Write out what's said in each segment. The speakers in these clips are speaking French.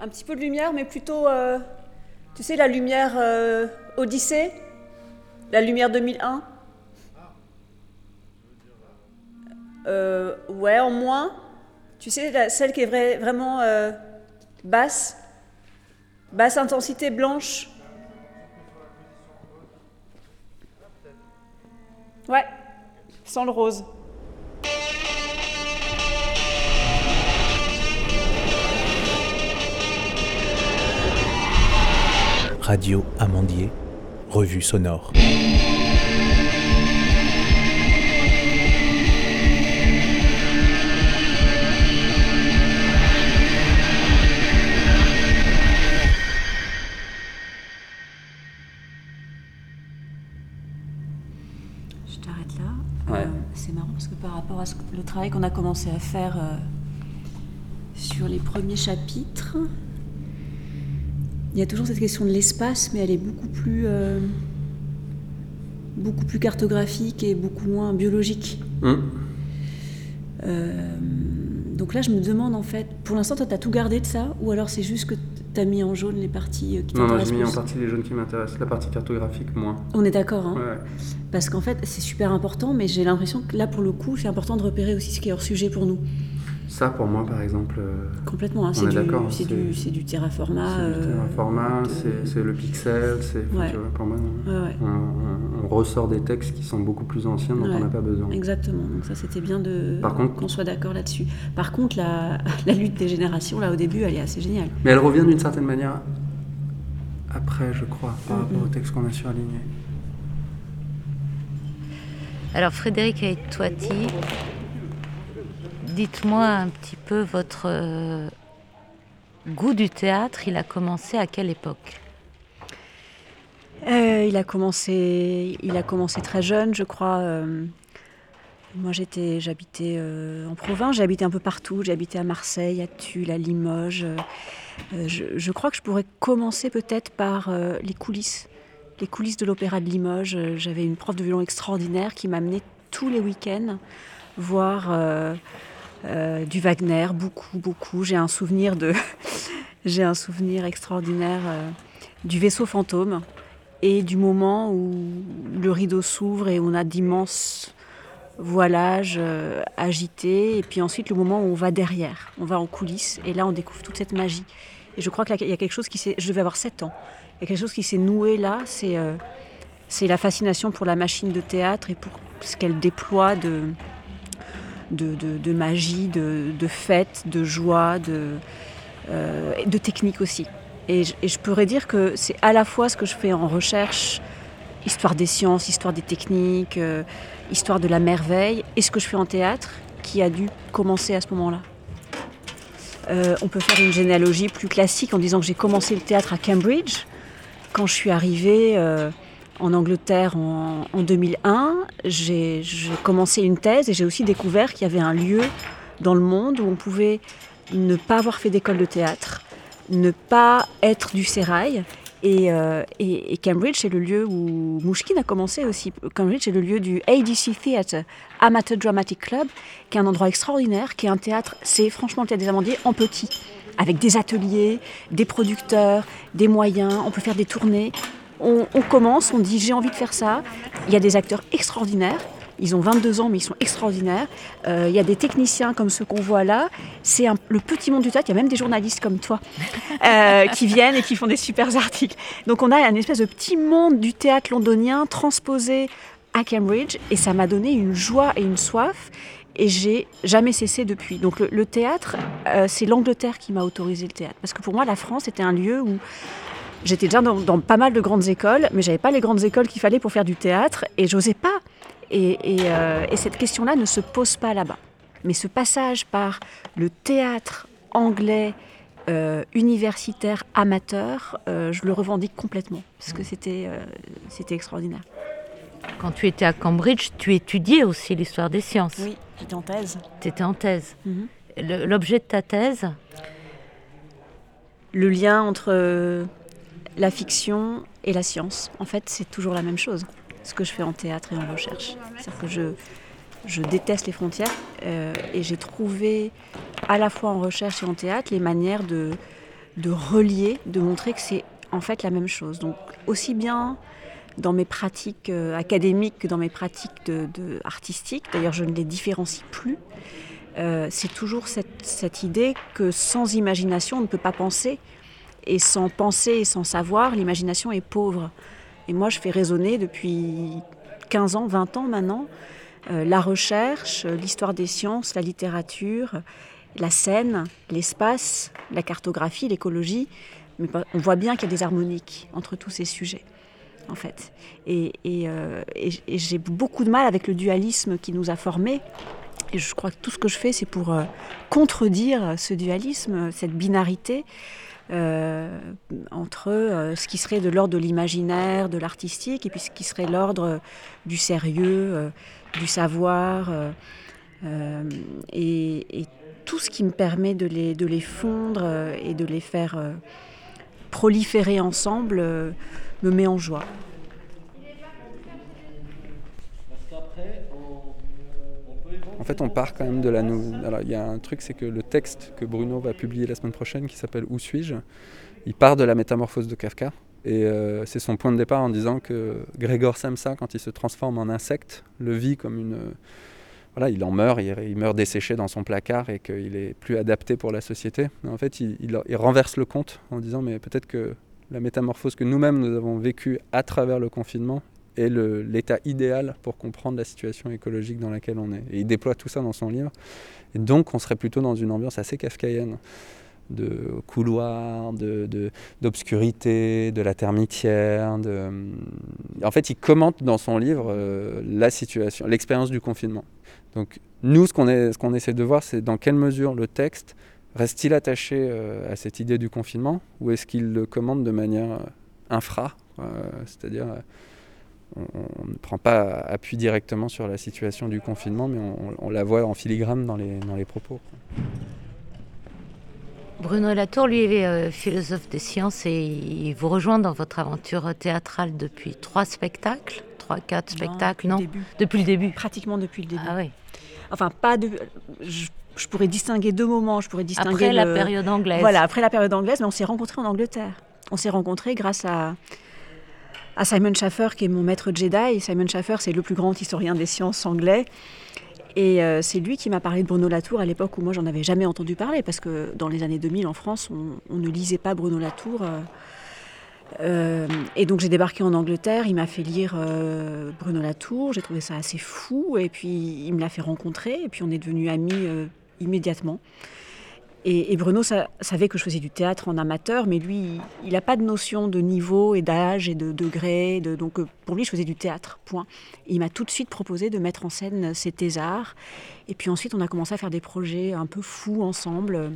Un petit peu de lumière, mais plutôt, euh, tu sais, la lumière euh, Odyssée, la lumière 2001. Euh, ouais, en moins. Tu sais, celle qui est vrai- vraiment euh, basse, basse intensité blanche? Ouais, sans le rose. Radio Amandier, revue sonore. Je t'arrête là. Ouais. Euh, c'est marrant parce que par rapport à ce- le travail qu'on a commencé à faire euh, sur les premiers chapitres, il y a toujours cette question de l'espace, mais elle est beaucoup plus, euh, beaucoup plus cartographique et beaucoup moins biologique. Hum. Euh, donc là, je me demande en fait, pour l'instant, toi, t'as tout gardé de ça, ou alors c'est juste que t'as mis en jaune les parties euh, qui Non, non, t'intéressent j'ai mis en partie les jaunes qui m'intéressent. La partie cartographique, moins. On est d'accord, hein? Ouais. Parce qu'en fait, c'est super important, mais j'ai l'impression que là, pour le coup, c'est important de repérer aussi ce qui est hors sujet pour nous. Ça, pour moi, par exemple, euh, Complètement, hein, On c'est est du, d'accord, c'est du, c'est du terraformat. c'est euh, un format, de- c'est c'est le pixel, c'est. enfin, Ouais. tu vois, pour moi, Ouais, ouais, on, on- on ressort des textes qui sont beaucoup plus anciens dont on n'a pas besoin. exactement. Donc ça, c'était bien de Par contre- qu'on soit d'accord là-dessus. Par contre, la, la lutte des générations, là, au début, elle est assez géniale. Mais elle revient d'une certaine manière après, je crois, par Mm, rapport mm. au texte qu'on a surligné. Alors Frédéric Aetoiti, dites-moi un petit peu votre euh, goût du théâtre, il a commencé à quelle époque? Euh, il, a commencé, très jeune, je crois. euh, moi, j'étais, j'habitais en province, j'ai habité un peu partout. J'ai à Marseille, à Tulle, à Limoges. je, crois que je pourrais commencer peut-être par les coulisses. Les coulisses de l'Opéra de Limoges. J'avais une prof de violon extraordinaire qui m'amenait tous les week-ends voir euh, du Wagner, beaucoup, beaucoup. J'ai un souvenir de, j'ai un souvenir extraordinaire euh, du vaisseau fantôme et du moment où le rideau s'ouvre et on a d'immenses voilages euh, agités, et puis ensuite le moment où on va derrière, on va en coulisses, et là on découvre toute cette magie. Et je crois qu'il y a quelque chose qui s'est... Je devais avoir 7 ans. Il y a quelque chose qui s'est noué là, c'est euh, c'est la fascination pour la machine de théâtre et pour ce qu'elle déploie de, de, magie, de, de fête, de joie, de, euh, technique aussi. Et je, pourrais dire que c'est à la fois ce que je fais en recherche, histoire des sciences, histoire des techniques, euh, histoire de la merveille, et ce que je fais en théâtre, qui a dû commencer à ce moment-là. Euh, on peut faire une généalogie plus classique en disant que j'ai commencé le théâtre à Cambridge. Quand je suis arrivée en Angleterre en, en 2001, j'ai commencé une thèse et j'ai aussi découvert qu'il y avait un lieu dans le monde où on pouvait ne pas avoir fait d'école de théâtre, ne pas être du sérail. Et, euh, et- Cambridge, c'est le lieu où Mouchkine a commencé aussi. Cambridge, c'est le lieu du ADC Theatre, Amateur Dramatic Club, qui est un endroit extraordinaire, qui est un théâtre, c'est franchement le théâtre des Amandiers en petit, avec des ateliers, des producteurs, des moyens, on peut faire des tournées. On, on commence, on dit j'ai envie de faire ça. Il y a des acteurs extraordinaires. Ils ont 22 ans, mais ils sont extraordinaires. Euh, il y a des techniciens comme ceux qu'on voit là. C'est le petit monde du théâtre. Il y a même des journalistes comme toi euh, qui viennent et qui font des super articles. Donc on a un espèce de petit monde du théâtre londonien transposé à Cambridge et ça m'a donné une joie et une soif et j'ai jamais cessé depuis. Donc le, le théâtre, euh, c'est l'Angleterre qui m'a autorisé le théâtre parce que pour moi la France était un lieu où j'étais déjà dans, dans pas mal de grandes écoles, mais j'avais pas les grandes écoles qu'il fallait pour faire du théâtre et j'osais pas. Et, et, euh, et cette question-là ne se pose pas là-bas. Mais ce passage par le théâtre anglais euh, universitaire amateur, euh, je le revendique complètement parce que c'était euh, c'était extraordinaire. Quand tu étais à Cambridge, tu étudiais aussi l'histoire des sciences. Oui, j'étais en thèse. Tu étais en thèse. Mhm. Le- L'objet de ta thèse, Le lien entre euh, la fiction et la science, en fait, c'est toujours la même chose. Ce que je fais en théâtre et en recherche. C'est-à-dire que je, déteste les frontières euh, et j'ai trouvé à la fois en recherche et en théâtre les manières de, relier, de montrer que c'est en fait la même chose. Donc aussi bien dans mes pratiques euh, académiques que dans mes pratiques artistiques, d'ailleurs je ne les différencie plus, euh, c'est toujours cette, idée que sans imagination on ne peut pas penser, et sans penser et sans savoir, l'imagination est pauvre. Et moi je fais résonner depuis 15 ans, 20 ans maintenant, euh, la recherche, l'histoire des sciences, la littérature, la scène, l'espace, la cartographie, l'écologie, mais on voit bien qu'il y a des harmoniques entre tous ces sujets, en fait. Et, euh, j'ai beaucoup de mal avec le dualisme qui nous a formés. Et je crois que tout ce que je fais, c'est pour euh, contredire ce dualisme, cette binarité euh, entre ce qui serait de l'ordre de l'imaginaire, de l'artistique, et puis ce qui serait l'ordre du sérieux, du savoir. Et, et, tout ce qui me permet de les, fondre et de les faire proliférer ensemble euh, me met en joie. En fait, on part quand même de la. Alors, il y a un truc, c'est que le texte que Bruno va publier la semaine prochaine, qui s'appelle Où suis-je? Il part de la métamorphose de Kafka. Et euh, c'est son point de départ en disant que Grégor Samsa, quand il se transforme en insecte, le vit comme une il en meurt, il, meurt desséché dans son placard et qu'il est plus adapté pour la société. en fait, il, renverse le compte en disant mais peut-être que la métamorphose que nous-mêmes nous avons vécue à travers le confinement est l'état idéal pour comprendre la situation écologique dans laquelle on est. Et il déploie tout ça dans son livre. Donc, on serait plutôt dans une ambiance assez kafkaïenne de couloirs, d'obscurité, de, de, la termitière. De... En fait, il commente dans son livre euh, la situation, l'expérience du confinement. Donc nous, ce qu'on essaie de voir, c'est dans quelle mesure le texte reste-t-il attaché euh, à cette idée du confinement ou est-ce qu'il le commande de manière euh, infra, c'est-à-dire on, ne prend pas appui directement sur la situation du confinement, mais on, la voit en filigrane dans les, dans les propos. Bruno Latour, lui, est euh, philosophe des sciences et il vous rejoint dans votre aventure théâtrale depuis trois spectacles, trois, quatre spectacles, non Depuis le début. Pratiquement depuis le début. Ah oui. Enfin, pas de. Je, pourrais distinguer deux moments. Je pourrais distinguer après la période anglaise. Voilà, après la période anglaise, mais on s'est rencontrés en Angleterre. On s'est rencontrés grâce à, à Simon Schaffer, qui est mon maître Jedi. Simon Schaffer, c'est le plus grand historien des sciences anglais. Et euh, c'est lui qui m'a parlé de Bruno Latour à l'époque où moi j'en avais jamais entendu parler, parce que dans les années 2000 en France, on, ne lisait pas Bruno Latour. Euh, euh, et donc j'ai débarqué en Angleterre, il m'a fait lire Bruno Latour, j'ai trouvé ça assez fou, et puis il me l'a fait rencontrer, et puis on est devenus amis immédiatement. Et, Bruno savait que je faisais du théâtre en amateur, mais lui, il n'a pas de notion de niveau et d'âge et de degré. De, donc euh, pour lui, je faisais du théâtre, point. il m'a tout de suite proposé de mettre en scène ces thésards. Et puis ensuite, on a commencé à faire des projets un peu fous ensemble.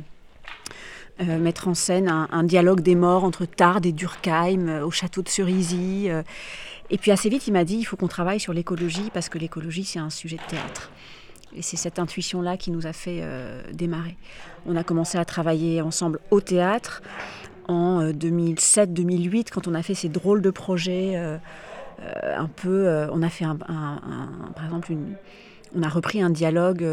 Euh, mettre en scène un, dialogue des morts entre Tarbes et Durkheim euh, au château de Cerisy. et puis assez vite, il m'a dit il faut qu'on travaille sur l'écologie parce que l'écologie, c'est un sujet de théâtre. Et c'est cette intuition-là qui nous a fait euh, démarrer. On a commencé à travailler ensemble au théâtre en 2007-2008, euh, quand on a fait ces drôles de projets. Euh, un peu, on a fait par exemple on a repris un dialogue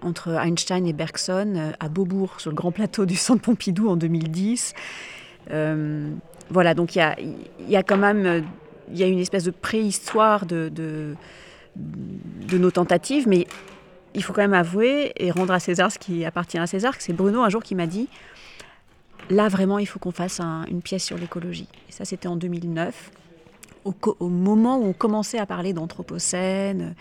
entre Einstein et Bergson à Beaubourg, sur le grand plateau du Centre Pompidou en 2010. voilà, donc il y a, y a, quand même y a une espèce de préhistoire de, de, de, nos tentatives, mais il faut quand même avouer et rendre à César ce qui appartient à César, que c'est Bruno un jour qui m'a dit là vraiment il faut qu'on fasse une pièce sur l'écologie. Et ça c'était en 2009, au, moment où on commençait à parler d'anthropocène,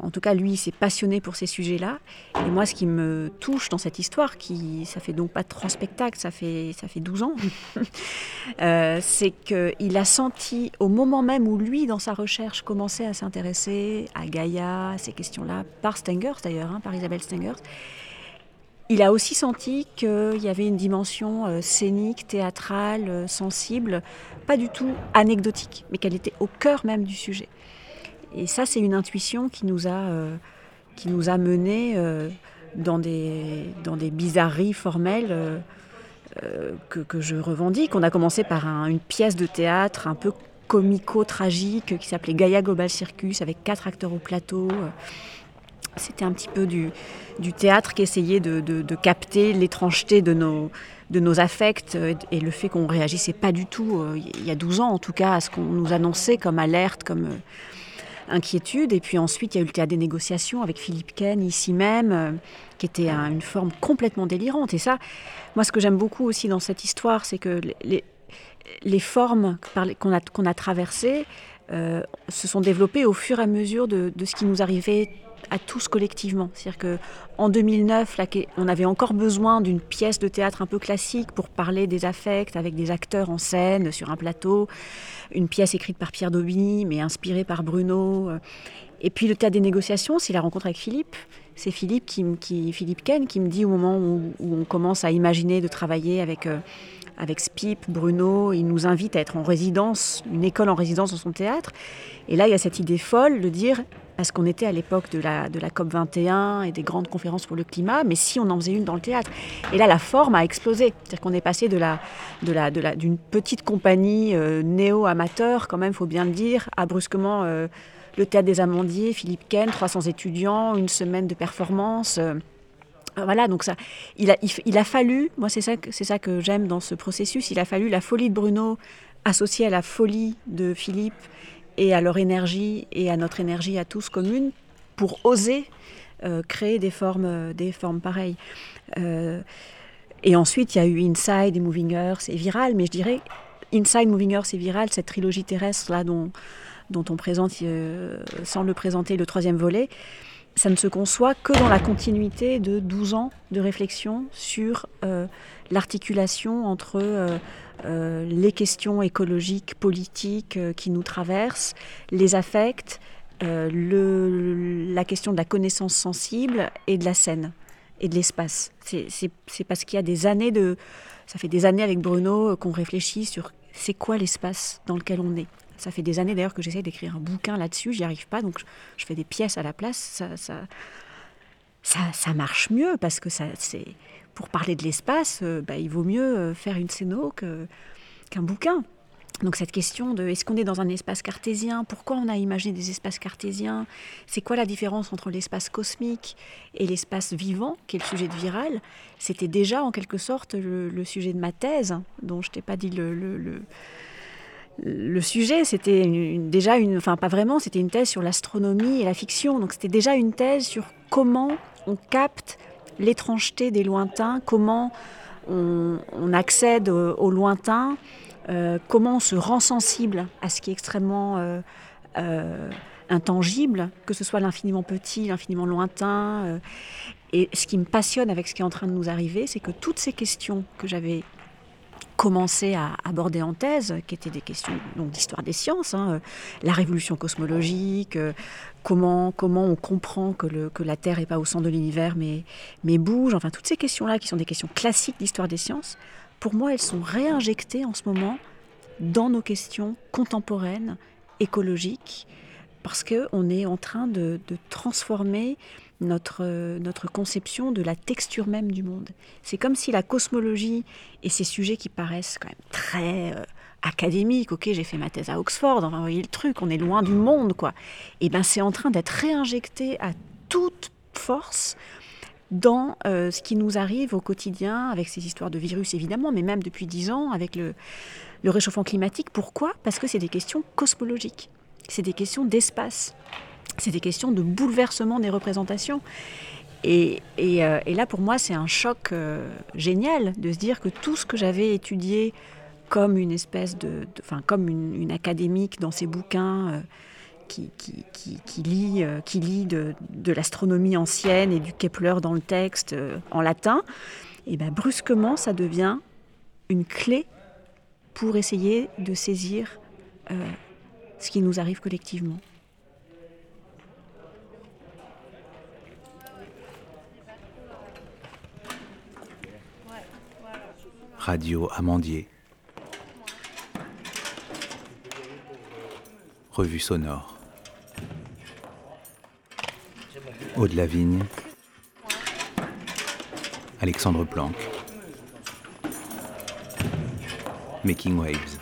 en tout cas, lui, il s'est passionné pour ces sujets-là. Et moi, ce qui me touche dans cette histoire, qui ça fait donc pas trois spectacles, ça fait, ça fait 12 ans, euh, c'est qu'il a senti, au moment même où lui, dans sa recherche, commençait à s'intéresser à Gaïa, à ces questions-là, par Stengers d'ailleurs, hein, par Isabelle Stengers, il a aussi senti qu'il y avait une dimension euh, scénique, théâtrale, euh, sensible, pas du tout anecdotique, mais qu'elle était au cœur même du sujet. Et ça, c'est une intuition qui nous a, euh, a menés dans, des, bizarreries formelles que, que, je revendique. On a commencé par une pièce de théâtre un peu comico-tragique qui s'appelait Gaia Global Circus avec quatre acteurs au plateau. C'était un petit peu du, théâtre qui essayait de, capter l'étrangeté de nos, affects et le fait qu'on réagissait pas du tout, il y a 12 ans en tout cas, à ce qu'on nous annonçait comme alerte, comme inquiétude. Et puis ensuite, il y a eu le théâtre des négociations avec Philippe Ken, ici même, euh, qui était une forme complètement délirante. Et ça, moi, ce que j'aime beaucoup aussi dans cette histoire, c'est que les, formes qu'on a, traversées euh, se sont développées au fur et à mesure de ce qui nous arrivait à tous collectivement. C'est-à-dire qu'en 2009, on avait encore besoin d'une pièce de théâtre un peu classique pour parler des affects avec des acteurs en scène sur un plateau. Une pièce écrite par Pierre Daubigny, mais inspirée par Bruno. Et puis le théâtre des négociations, c'est la rencontre avec Philippe. C'est Philippe, qui, qui, Philippe Ken qui me dit au moment où, on commence à imaginer de travailler avec, euh, avec Spip, Bruno, il nous invite à être en résidence, une école en résidence dans son théâtre. Et là, il y a cette idée folle de dire parce qu'on était à l'époque de la, de la COP 21 et des grandes conférences pour le climat, mais si on en faisait une dans le théâtre. Et là, la forme a explosé. C'est-à-dire qu'on est passé de la, de la, de la, d'une petite compagnie euh, néo-amateur, quand même, faut bien le dire, à brusquement euh, le théâtre des Amandiers, Philippe Ken, 300 étudiants, une semaine de performance. Euh, voilà, donc ça, il a, il, a fallu, moi c'est ça, c'est ça que j'aime dans ce processus, il a fallu la folie de Bruno associée à la folie de Philippe et à leur énergie et à notre énergie à tous commune pour oser euh, créer des formes, euh, des formes pareilles. Euh, et ensuite, il y a eu Inside et Moving Earth et Viral, mais je dirais Inside, Moving Earth et Viral, cette trilogie terrestre là dont, on présente, sans le présenter, le troisième volet, ça ne se conçoit que dans la continuité de 12 ans de réflexion sur l'articulation entre euh, les questions écologiques, politiques euh, qui nous traversent, les affects, euh, le, la question de la connaissance sensible et de la scène et de l'espace. C'est parce qu'il y a des années de... Ça fait des années avec Bruno qu'on réfléchit sur c'est quoi l'espace dans lequel on est. Ça fait des années d'ailleurs que j'essaie d'écrire un bouquin là-dessus, j'y arrive pas, donc je, fais des pièces à la place. Ça, ça, ça, ça marche mieux parce que ça, c'est pour parler de l'espace, euh, bah, il vaut mieux euh, faire une scéno qu'un bouquin. Donc cette question de est-ce qu'on est dans un espace cartésien? Pourquoi on a imaginé des espaces cartésiens? C'est quoi la différence entre l'espace cosmique et l'espace vivant, qui est le sujet de Viral? C'était déjà en quelque sorte le, sujet de ma thèse, dont je t'ai pas dit le, le, le sujet, c'était déjà une, enfin pas vraiment, c'était une thèse sur l'astronomie et la fiction. Donc c'était déjà une thèse sur comment on capte l'étrangeté des lointains, comment on, accède au, lointain, euh, comment on se rend sensible à ce qui est extrêmement euh, euh, intangible, que ce soit l'infiniment petit, l'infiniment lointain. et ce qui me passionne avec ce qui est en train de nous arriver, c'est que toutes ces questions que j'avais commencé à aborder en thèse, qui étaient des questions d'histoire des sciences, hein, la révolution cosmologique, comment, comment on comprend que, le, que la Terre n'est pas au centre de l'univers mais, mais bouge, enfin toutes ces questions-là qui sont des questions classiques d'histoire des sciences, pour moi elles sont réinjectées en ce moment dans nos questions contemporaines, écologiques, parce qu'on est en train de transformer notre, notre conception de la texture même du monde. C'est comme si la cosmologie et ces sujets qui paraissent quand même très... Euh, académique. Ok, j'ai fait ma thèse à Oxford, enfin, vous voyez le truc, on est loin du monde, quoi. Et eh ben, c'est en train d'être réinjecté à toute force dans euh, ce qui nous arrive au quotidien, avec ces histoires de virus évidemment, mais même depuis dix ans, avec le, réchauffement climatique. Pourquoi? Parce que c'est des questions cosmologiques, c'est des questions d'espace, c'est des questions de bouleversement des représentations. Et, euh, là, pour moi, c'est un choc euh, génial de se dire que tout ce que j'avais étudié comme une espèce de, enfin comme une, académique dans ses bouquins euh, qui, lit, qui lit de, de l'astronomie ancienne et du Kepler dans le texte en latin, et ben brusquement ça devient une clé pour essayer de saisir ce qui nous arrive collectivement. Radio Amandier Revue sonore. Aude Lavigne. Alexandre Planck. Making Waves.